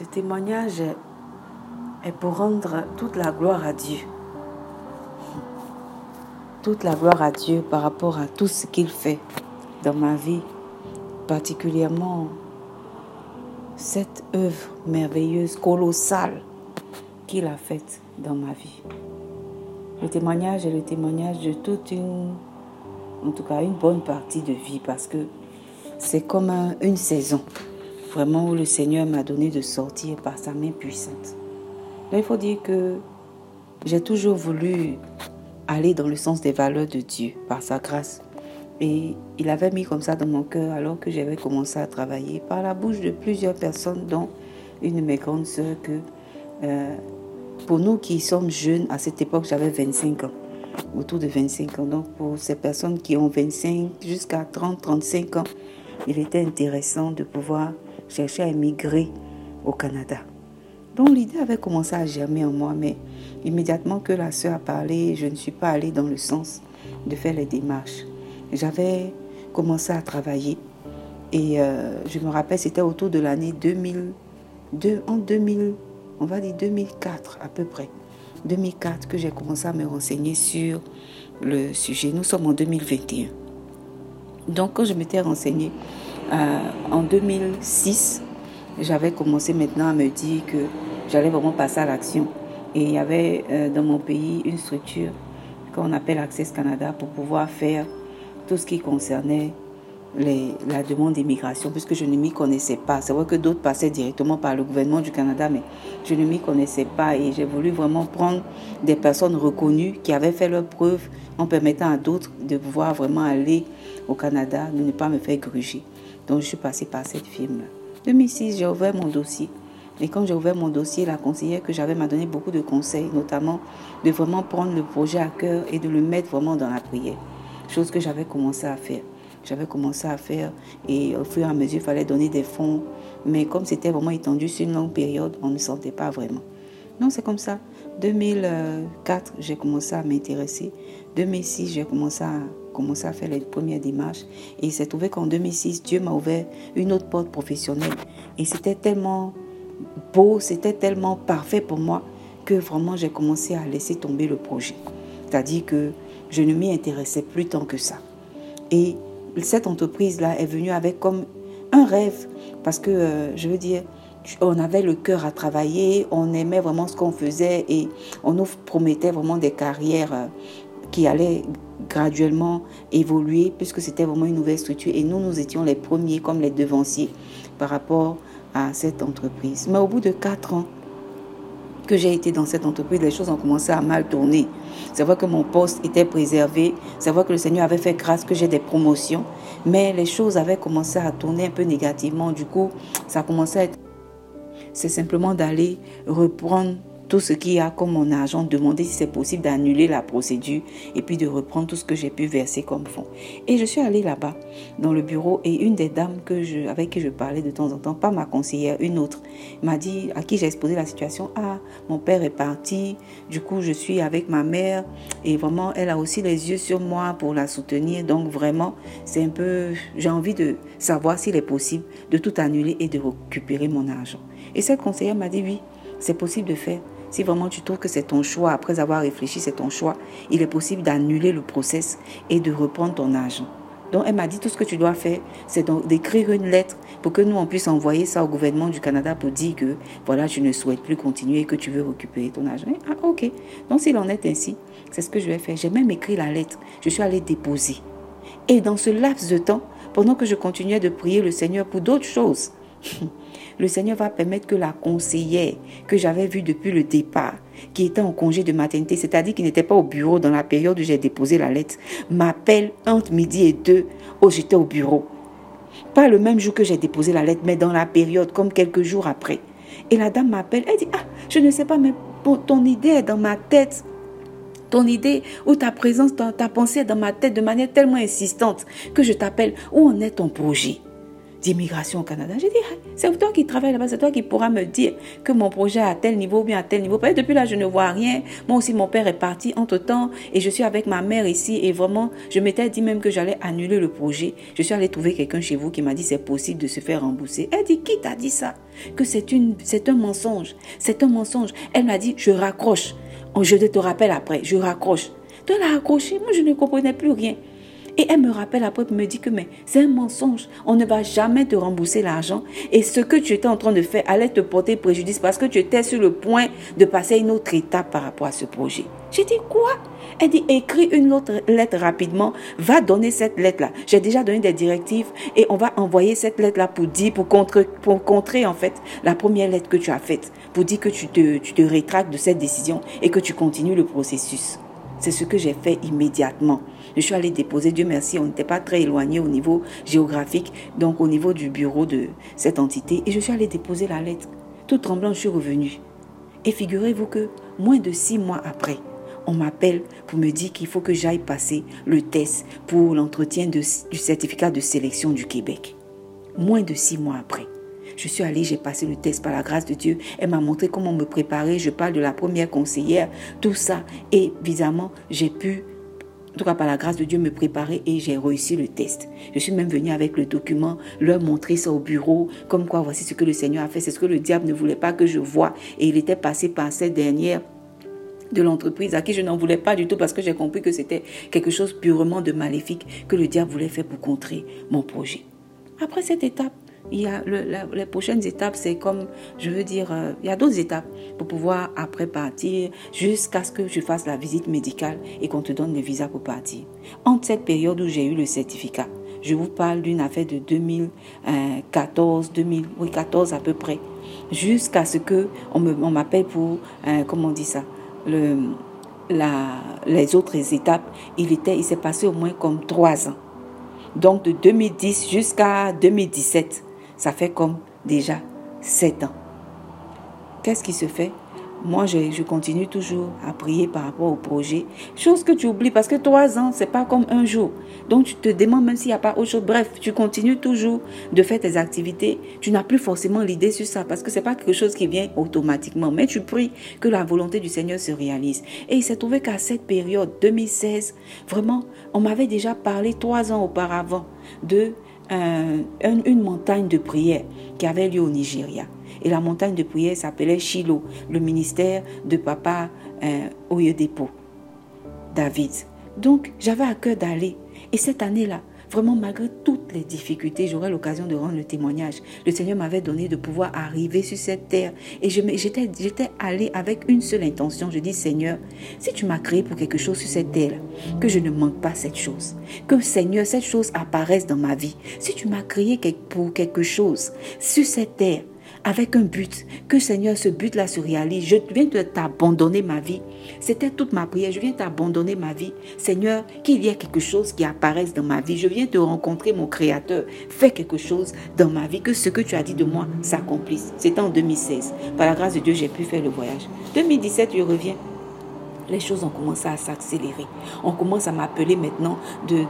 Ce témoignage est pour rendre toute la gloire à Dieu. Toute la gloire à Dieu par rapport à tout ce qu'il fait dans ma vie, particulièrement cette œuvre merveilleuse, colossale qu'il a faite dans ma vie. Le témoignage est le témoignage de toute une, en tout cas une bonne partie de vie parce que c'est comme une saison, vraiment où le Seigneur m'a donné de sortir par sa main puissante. Là, il faut dire que j'ai toujours voulu aller dans le sens des valeurs de Dieu par sa grâce. Et il avait mis comme ça dans mon cœur alors que j'avais commencé à travailler par la bouche de plusieurs personnes, dont une de mes grandes sœurs, que euh, pour nous qui sommes jeunes, à cette époque j'avais 25 ans, autour de 25 ans. Donc pour ces personnes qui ont 25 jusqu'à 30, 35 ans, il était intéressant de pouvoir chercher à émigrer au Canada. Donc l'idée avait commencé à germer en moi, mais immédiatement que la sœur a parlé, je ne suis pas allée dans le sens de faire les démarches. J'avais commencé à travailler et euh, je me rappelle, c'était autour de l'année 2002, en 2000, on va dire 2004 à peu près. 2004 que j'ai commencé à me renseigner sur le sujet. Nous sommes en 2021. Donc quand je m'étais renseignée euh, en 2006, j'avais commencé maintenant à me dire que j'allais vraiment passer à l'action. Et il y avait euh, dans mon pays une structure qu'on appelle Access Canada pour pouvoir faire tout ce qui concernait la demande d'immigration, puisque je ne m'y connaissais pas. C'est vrai que d'autres passaient directement par le gouvernement du Canada, mais je ne m'y connaissais pas et j'ai voulu vraiment prendre des personnes reconnues qui avaient fait leurs preuves en permettant à d'autres de pouvoir vraiment aller au Canada, de ne pas me faire gruger. Donc je suis passée par cette firme-là. 2006, j'ai ouvert mon dossier. Et quand j'ai ouvert mon dossier, la conseillère que j'avais m'a donné beaucoup de conseils, notamment de vraiment prendre le projet à cœur et de le mettre vraiment dans la prière. Chose que j'avais commencé à faire. J'avais commencé à faire et au fur et à mesure, il fallait donner des fonds. Mais comme c'était vraiment étendu sur une longue période, on ne sentait pas vraiment. Non, c'est comme ça. 2004, j'ai commencé à m'intéresser. 2006, j'ai commencé à, à faire les premières démarches. Et il s'est trouvé qu'en 2006, Dieu m'a ouvert une autre porte professionnelle. Et c'était tellement beau, c'était tellement parfait pour moi que vraiment j'ai commencé à laisser tomber le projet. C'est-à-dire que je ne m'y intéressais plus tant que ça. Et cette entreprise-là est venue avec comme un rêve, parce que, euh, je veux dire, on avait le cœur à travailler, on aimait vraiment ce qu'on faisait et on nous promettait vraiment des carrières euh, qui allaient graduellement évoluer puisque c'était vraiment une nouvelle structure et nous, nous étions les premiers comme les devanciers par rapport à cette entreprise. Mais au bout de quatre ans, que j'ai été dans cette entreprise, les choses ont commencé à mal tourner. C'est vrai que mon poste était préservé, c'est vrai que le Seigneur avait fait grâce que j'ai des promotions, mais les choses avaient commencé à tourner un peu négativement. Du coup, ça a commencé à être... C'est simplement d'aller reprendre tout ce qu'il y a comme mon argent, demander si c'est possible d'annuler la procédure et puis de reprendre tout ce que j'ai pu verser comme fonds. Et je suis allée là-bas, dans le bureau, et une des dames que je, avec qui je parlais de temps en temps, pas ma conseillère, une autre, m'a dit, à qui j'ai exposé la situation, ah, mon père est parti, du coup je suis avec ma mère, et vraiment, elle a aussi les yeux sur moi pour la soutenir, donc vraiment, c'est un peu, j'ai envie de savoir s'il est possible de tout annuler et de récupérer mon argent. Et cette conseillère m'a dit, oui, c'est possible de faire. Si vraiment tu trouves que c'est ton choix, après avoir réfléchi, c'est ton choix, il est possible d'annuler le process et de reprendre ton argent. Donc elle m'a dit tout ce que tu dois faire, c'est d'écrire une lettre pour que nous on puisse envoyer ça au gouvernement du Canada pour dire que voilà, tu ne souhaites plus continuer et que tu veux récupérer ton argent. Ah ok. Donc s'il en est ainsi, c'est ce que je vais faire. J'ai même écrit la lettre. Je suis allée déposer. Et dans ce laps de temps, pendant que je continuais de prier le Seigneur pour d'autres choses, le Seigneur va permettre que la conseillère que j'avais vue depuis le départ, qui était en congé de maternité, c'est-à-dire qui n'était pas au bureau dans la période où j'ai déposé la lettre, m'appelle entre midi et deux, où j'étais au bureau. Pas le même jour que j'ai déposé la lettre, mais dans la période, comme quelques jours après. Et la dame m'appelle, elle dit, ah, je ne sais pas, mais ton idée est dans ma tête. Ton idée ou ta présence, ta, ta pensée est dans ma tête de manière tellement insistante que je t'appelle. Où en est ton projet? D'immigration au Canada. J'ai dit, c'est toi qui travailles là-bas, c'est toi qui pourras me dire que mon projet à tel niveau ou bien à tel niveau. Parce que depuis là, je ne vois rien. Moi aussi, mon père est parti entre-temps et je suis avec ma mère ici et vraiment, je m'étais dit même que j'allais annuler le projet. Je suis allée trouver quelqu'un chez vous qui m'a dit c'est possible de se faire rembourser. Elle dit, qui t'a dit ça? Que c'est une, c'est un mensonge. C'est un mensonge. Elle m'a dit, je raccroche. Je te rappelle après, je raccroche. Tu l'as accroché, moi je ne comprenais plus rien. Et elle me rappelle après, me dit que mais c'est un mensonge. On ne va jamais te rembourser l'argent. Et ce que tu étais en train de faire allait te porter préjudice parce que tu étais sur le point de passer une autre étape par rapport à ce projet. J'ai dit quoi? Elle dit écris une autre lettre rapidement. Va donner cette lettre-là. J'ai déjà donné des directives et on va envoyer cette lettre-là pour dire, pour contrer, pour contrer en fait la première lettre que tu as faite. Pour dire que tu te, tu te rétractes de cette décision et que tu continues le processus. C'est ce que j'ai fait immédiatement. Je suis allée déposer, Dieu merci, on n'était pas très éloigné au niveau géographique, donc au niveau du bureau de cette entité, et je suis allée déposer la lettre. Tout tremblant, je suis revenue. Et figurez-vous que moins de six mois après, on m'appelle pour me dire qu'il faut que j'aille passer le test pour l'entretien du certificat de sélection du Québec. Moins de six mois après. Je suis allée, j'ai passé le test par la grâce de Dieu. Elle m'a montré comment me préparer. Je parle de la première conseillère, tout ça. Et évidemment, j'ai pu en tout cas par la grâce de Dieu, me préparer et j'ai réussi le test. Je suis même venue avec le document, leur montrer ça au bureau, comme quoi voici ce que le Seigneur a fait, c'est ce que le diable ne voulait pas que je voie. Et il était passé par cette dernière de l'entreprise à qui je n'en voulais pas du tout parce que j'ai compris que c'était quelque chose purement de maléfique que le diable voulait faire pour contrer mon projet. Après cette étape, il y a les prochaines étapes, c'est comme, je veux dire, euh, il y a d'autres étapes pour pouvoir après partir jusqu'à ce que je fasse la visite médicale et qu'on te donne le visa pour partir. Entre cette période où j'ai eu le certificat, je vous parle d'une affaire de 2014, 2014 à peu près, jusqu'à ce que on m'appelle pour, euh, comment on dit ça, le, la, les autres étapes. Il il s'est passé au moins comme trois ans. Donc de 2010 jusqu'à 2017, ça fait comme déjà sept ans. Qu'est-ce qui se fait? Moi, je, continue toujours à prier par rapport au projet. Chose que tu oublies parce que trois ans, c'est pas comme un jour. Donc, tu te demandes même s'il n'y a pas autre chose. Bref, tu continues toujours de faire tes activités. Tu n'as plus forcément l'idée sur ça parce que c'est pas quelque chose qui vient automatiquement. Mais tu pries que la volonté du Seigneur se réalise. Et il s'est trouvé qu'à cette période, 2016, vraiment, on m'avait déjà parlé trois ans auparavant de une montagne de prière qui avait lieu au Nigeria. Et la montagne de prière s'appelait Shiloh, le ministère de papa euh, Oyedepo, David. Donc j'avais à cœur d'aller. Et cette année-là, Vraiment, malgré les difficultés, j'aurai l'occasion de rendre le témoignage. Le Seigneur m'avait donné de pouvoir arriver sur cette terre. Et j'étais allée avec une seule intention. Je dis, Seigneur, si tu m'as créé pour quelque chose sur cette terre, que je ne manque pas cette chose. Que, Seigneur, cette chose apparaisse dans ma vie. Si tu m'as créé pour quelque chose sur cette terre, avec un but, que Seigneur, ce but-là se réalise. Je viens de t'abandonner ma vie. C'était toute ma prière. Je viens t'abandonner ma vie. Seigneur, qu'il y ait quelque chose qui apparaisse dans ma vie. Je viens te rencontrer mon Créateur. Fais quelque chose dans ma vie. Que ce que tu as dit de moi s'accomplisse. C'était en 2016. Par la grâce de Dieu, j'ai pu faire le voyage. 2017, je reviens les choses ont commencé à s'accélérer. On commence à m'appeler maintenant de,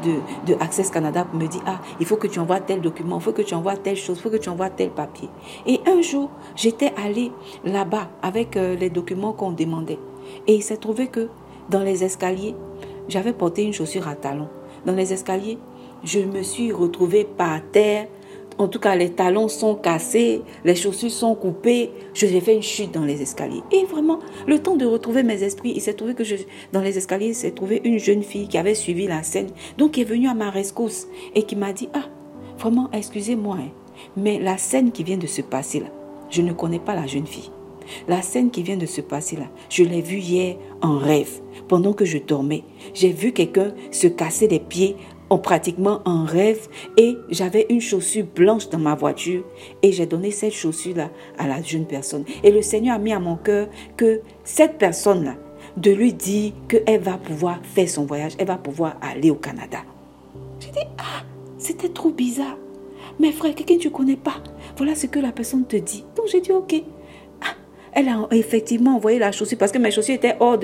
de, Access Canada pour me dire, ah, il faut que tu envoies tel document, il faut que tu envoies telle chose, il faut que tu envoies tel papier. Et un jour, j'étais allée là-bas avec euh, les documents qu'on demandait. Et il s'est trouvé que dans les escaliers, j'avais porté une chaussure à talons. Dans les escaliers, je me suis retrouvée par terre en tout cas, les talons sont cassés, les chaussures sont coupées. Je j'ai fait une chute dans les escaliers. Et vraiment, le temps de retrouver mes esprits, il s'est trouvé que je, dans les escaliers, il s'est trouvé une jeune fille qui avait suivi la scène, donc qui est venue à ma rescousse et qui m'a dit, ah, vraiment, excusez-moi, hein, mais la scène qui vient de se passer là, je ne connais pas la jeune fille. La scène qui vient de se passer là, je l'ai vue hier en rêve, pendant que je dormais. J'ai vu quelqu'un se casser les pieds en pratiquement un rêve et j'avais une chaussure blanche dans ma voiture et j'ai donné cette chaussure-là à la jeune personne. Et le Seigneur a mis à mon cœur que cette personne-là, de lui dire qu'elle va pouvoir faire son voyage, elle va pouvoir aller au Canada. J'ai dit, ah, c'était trop bizarre. Mais frère, quelqu'un que tu connais pas, voilà ce que la personne te dit. Donc j'ai dit, ok, elle a effectivement envoyé la chaussure parce que mes chaussures étaient hors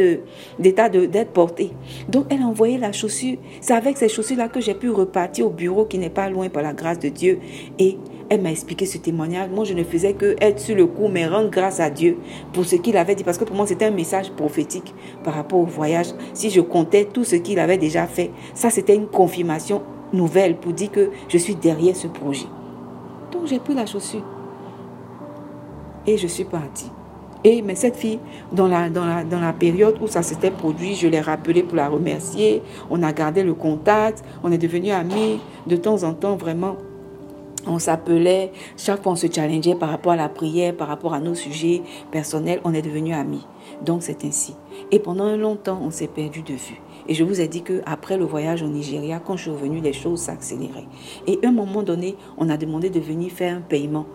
d'état d'être portées. Donc elle a envoyé la chaussure. C'est avec ces chaussures-là que j'ai pu repartir au bureau qui n'est pas loin par la grâce de Dieu et Elle m'a expliqué ce témoignage. Moi, je ne faisais que être sur le coup, mais rendre grâce à Dieu pour ce qu'il avait dit. Parce que pour moi, c'était un message prophétique par rapport au voyage. Si je comptais tout ce qu'il avait déjà fait, ça, c'était une confirmation nouvelle pour dire que je suis derrière ce projet. Donc, j'ai pris la chaussure. Et je suis partie. Mais cette fille, dans la, période où ça s'était produit, je l'ai rappelée pour la remercier. On a gardé le contact, on est devenus amis. De temps en temps, vraiment, on s'appelait, chaque fois on se challengeait par rapport à la prière, par rapport à nos sujets personnels, on est devenus amis. Donc c'est ainsi. Et pendant un long temps, on s'est perdu de vue. Et je vous ai dit qu'après le voyage au Nigeria, quand je suis revenue, les choses s'accéléraient. Et à un moment donné, on a demandé de venir faire un paiement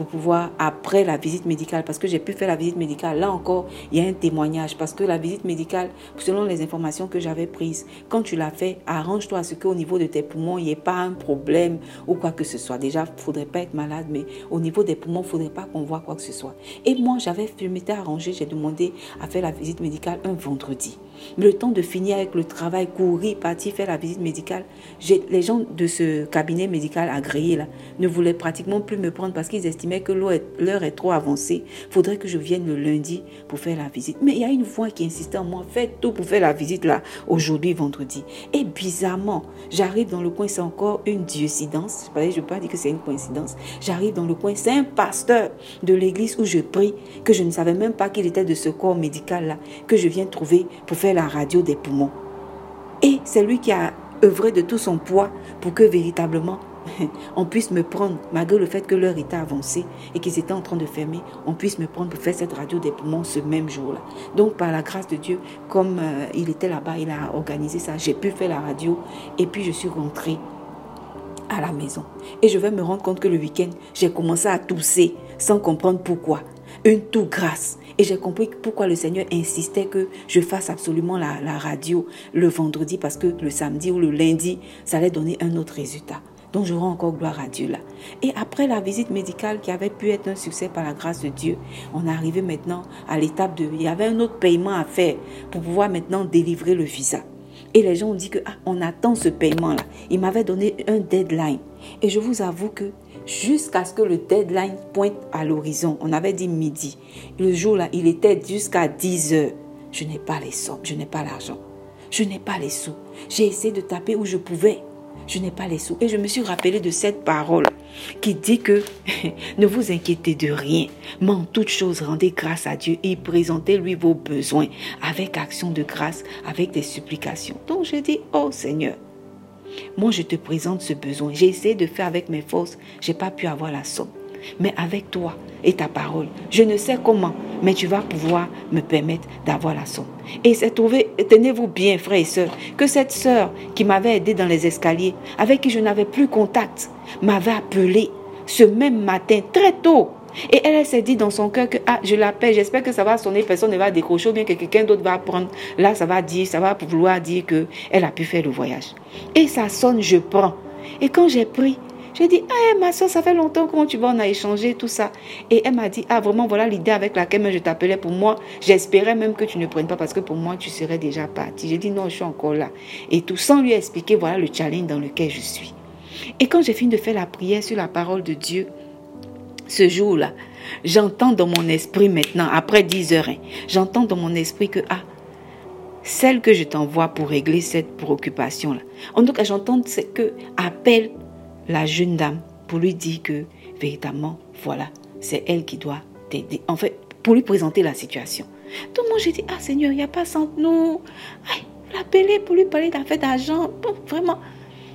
pour pouvoir, après la visite médicale, parce que j'ai pu faire la visite médicale, là encore, il y a un témoignage, parce que la visite médicale, selon les informations que j'avais prises, quand tu l'as fait, arrange-toi à ce qu'au niveau de tes poumons, il n'y ait pas un problème ou quoi que ce soit. Déjà, il ne faudrait pas être malade, mais au niveau des poumons, il ne faudrait pas qu'on voit quoi que ce soit. Et moi, j'avais, je m'étais arrangé, j'ai demandé à faire la visite médicale un vendredi. Le temps de finir avec le travail, courir, partir faire la visite médicale, les gens de ce cabinet médical agréé là ne voulaient pratiquement plus me prendre parce qu'ils estimaient que l'heure est trop avancée. Faudrait que je vienne le lundi pour faire la visite. Mais il y a une voix qui insistait en moi, faites tout pour faire la visite là, aujourd'hui, vendredi. Et bizarrement, j'arrive dans le coin, c'est encore une dieucidence. Je ne peux pas dire que c'est une coïncidence. J'arrive dans le coin, c'est un pasteur de l'église où je prie, que je ne savais même pas qu'il était de ce corps médical là, que je viens trouver pour faire la radio des poumons. Et c'est lui qui a œuvré de tout son poids pour que véritablement on puisse me prendre, malgré le fait que l'heure était avancée et qu'ils étaient en train de fermer, on puisse me prendre pour faire cette radio des poumons ce même jour-là. Donc, par la grâce de Dieu, comme euh, il était là-bas, il a organisé ça, j'ai pu faire la radio et puis je suis rentrée à la maison. Et je vais me rendre compte que le week-end, j'ai commencé à tousser sans comprendre pourquoi. Une toux grasse. Et j'ai compris pourquoi le Seigneur insistait que je fasse absolument la, la, radio le vendredi parce que le samedi ou le lundi, ça allait donner un autre résultat. Donc je rends encore gloire à Dieu là. Et après la visite médicale qui avait pu être un succès par la grâce de Dieu, on est arrivé maintenant à l'étape de... Il y avait un autre paiement à faire pour pouvoir maintenant délivrer le visa. Et les gens ont dit que ah, on attend ce paiement là. Il m'avait donné un deadline. Et je vous avoue que jusqu'à ce que le deadline pointe à l'horizon. On avait dit midi. Le jour-là, il était jusqu'à 10 heures. Je n'ai pas les sommes, je n'ai pas l'argent. Je n'ai pas les sous. J'ai essayé de taper où je pouvais. Je n'ai pas les sous. Et je me suis rappelé de cette parole qui dit que ne vous inquiétez de rien, mais en toute chose rendez grâce à Dieu et présentez-lui vos besoins avec action de grâce, avec des supplications. Donc je dis, oh Seigneur, moi, je te présente ce besoin. J'ai essayé de faire avec mes forces. Je n'ai pas pu avoir la somme. Mais avec toi et ta parole, je ne sais comment, mais tu vas pouvoir me permettre d'avoir la somme. Et c'est trouvé, tenez-vous bien, frères et sœurs, que cette sœur qui m'avait aidé dans les escaliers, avec qui je n'avais plus contact, m'avait appelé ce même matin, très tôt, et elle, s'est dit dans son cœur que ah, je l'appelle, j'espère que ça va sonner, personne ne va décrocher ou bien que quelqu'un d'autre va prendre. Là, ça va dire, ça va vouloir dire que elle a pu faire le voyage. Et ça sonne, je prends. Et quand j'ai pris, j'ai dit, ah, ma soeur, ça fait longtemps, comment tu vas, on a échangé tout ça. Et elle m'a dit, ah, vraiment, voilà l'idée avec laquelle je t'appelais pour moi. J'espérais même que tu ne prennes pas parce que pour moi, tu serais déjà parti. J'ai dit, non, je suis encore là. Et tout sans lui expliquer, voilà le challenge dans lequel je suis. Et quand j'ai fini de faire la prière sur la parole de Dieu, ce jour-là, j'entends dans mon esprit maintenant, après 10 heures, hein, j'entends dans mon esprit que, ah, celle que je t'envoie pour régler cette préoccupation-là. En tout cas, j'entends que appelle la jeune dame pour lui dire que, véritablement, voilà, c'est elle qui doit t'aider. En fait, pour lui présenter la situation. Donc moi, j'ai dit, ah Seigneur, il n'y a pas sans nous. L'appeler pour lui parler d'affaires d'argent, vraiment.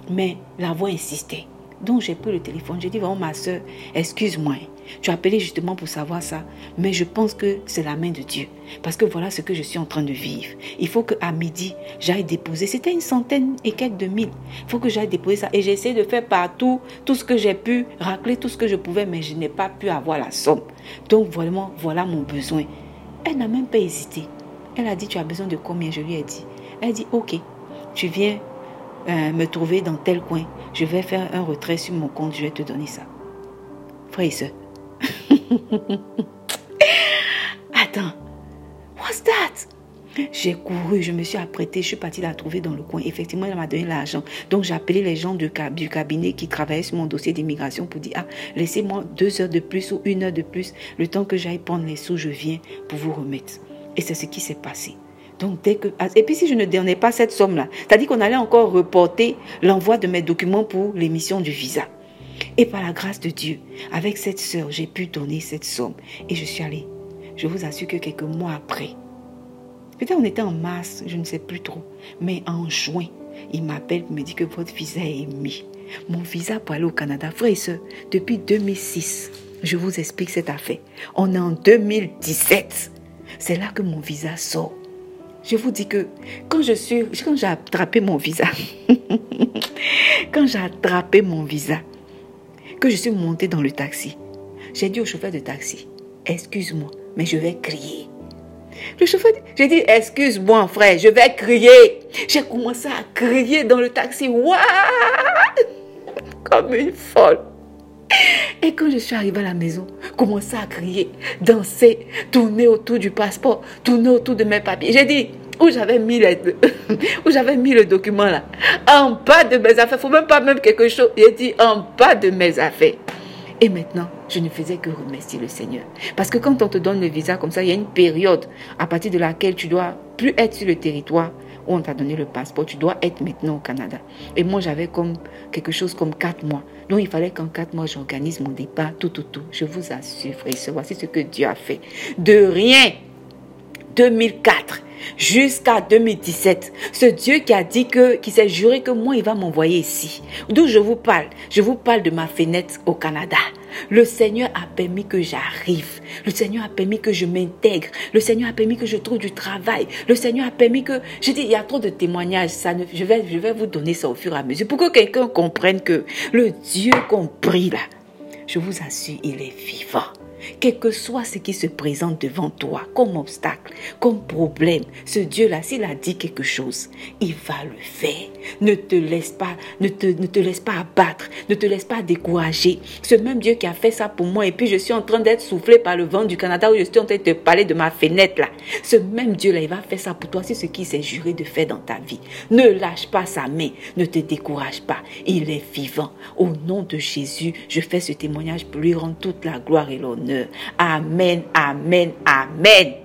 Mais la voix insistait. Donc j'ai pris le téléphone, j'ai dit vraiment ma soeur, excuse-moi, tu as appelé justement pour savoir ça, mais je pense que c'est la main de Dieu. Parce que voilà ce que je suis en train de vivre. Il faut qu'à midi, j'aille déposer. C'était une centaine et quelques de mille. Il faut que j'aille déposer ça. Et j'ai essayé de faire partout tout ce que j'ai pu, racler tout ce que je pouvais, mais je n'ai pas pu avoir la somme. Donc vraiment, voilà mon besoin. Elle n'a même pas hésité. Elle a dit, tu as besoin de combien? Je lui ai dit. Elle dit, ok, tu viens euh, me trouver dans tel coin. Je vais faire un retrait sur mon compte, je vais te donner ça. Frère et soeur. Attends. What's that? J'ai couru, je me suis apprêtée, je suis partie la trouver dans le coin. Effectivement, elle m'a donné l'argent. Donc, j'ai appelé les gens du, du cabinet qui travaillaient sur mon dossier d'immigration pour dire, ah, laissez-moi deux heures de plus ou une heure de plus, le temps que j'aille prendre les sous, je viens pour vous remettre. Et c'est ce qui s'est passé. Donc, dès que. Ah, et puis, si je ne donnais pas cette somme-là, c'est-à-dire qu'on allait encore reporter l'envoi de mes documents pour l'émission du visa. Et par la grâce de Dieu, avec cette sœur, j'ai pu donner cette somme. Et je suis allée. Je vous assure que quelques mois après, peut-être on était en mars, je ne sais plus trop, mais en juin, il m'appelle et me dit que votre visa est émis. Mon visa pour aller au Canada, frère et soeur, depuis 2006, je vous explique cette affaire. On est en 2017. C'est là que mon visa sort. Je vous dis que quand je suis, quand j'ai attrapé mon visa, quand j'ai attrapé mon visa, que je suis montée dans le taxi, j'ai dit au chauffeur de taxi, excuse-moi, mais je vais crier. Le chauffeur, j'ai dit, excuse-moi frère, je vais crier. J'ai commencé à crier dans le taxi, comme une folle. Et quand je suis arrivée à la maison, commençais à crier, danser, tourner autour du passeport, tourner autour de mes papiers. J'ai dit, où j'avais mis, où j'avais mis le document là, en bas de mes affaires, faut même pas même quelque chose. J'ai dit, en bas de mes affaires. Et maintenant, je ne faisais que remercier le Seigneur. Parce que quand on te donne le visa comme ça, il y a une période à partir de laquelle tu dois plus être sur le territoire on t'a donné le passeport. Tu dois être maintenant au Canada. Et moi, j'avais comme quelque chose comme quatre mois. Donc, il fallait qu'en quatre mois, j'organise mon départ, tout, tout, tout. Je vous assure, frère voici ce que Dieu a fait. De rien. 2004 jusqu'à 2017. Ce Dieu qui a dit que, qui s'est juré que moi, il va m'envoyer ici. D'où je vous parle? Je vous parle de ma fenêtre au Canada. Le Seigneur a permis que j'arrive. Le Seigneur a permis que je m'intègre. Le Seigneur a permis que je trouve du travail. Le Seigneur a permis que... Je dis, il y a trop de témoignages. Je, vais, je vais vous donner ça au fur et à mesure pour que quelqu'un comprenne que le Dieu qu'on prie là, je vous assure, il est vivant. Quel que soit ce qui se présente devant toi comme obstacle, comme problème, ce Dieu-là, s'il a dit quelque chose, il va le faire. Ne te laisse pas, ne te, ne te laisse pas abattre, ne te laisse pas décourager. Ce même Dieu qui a fait ça pour moi et puis je suis en train d'être soufflé par le vent du Canada où je suis en train de te parler de ma fenêtre là. Ce même Dieu-là, il va faire ça pour toi. C'est ce qu'il s'est juré de faire dans ta vie. Ne lâche pas sa main, ne te décourage pas. Il est vivant. Au nom de Jésus, je fais ce témoignage pour lui rendre toute la gloire et l'honneur. Amen, amen, amen.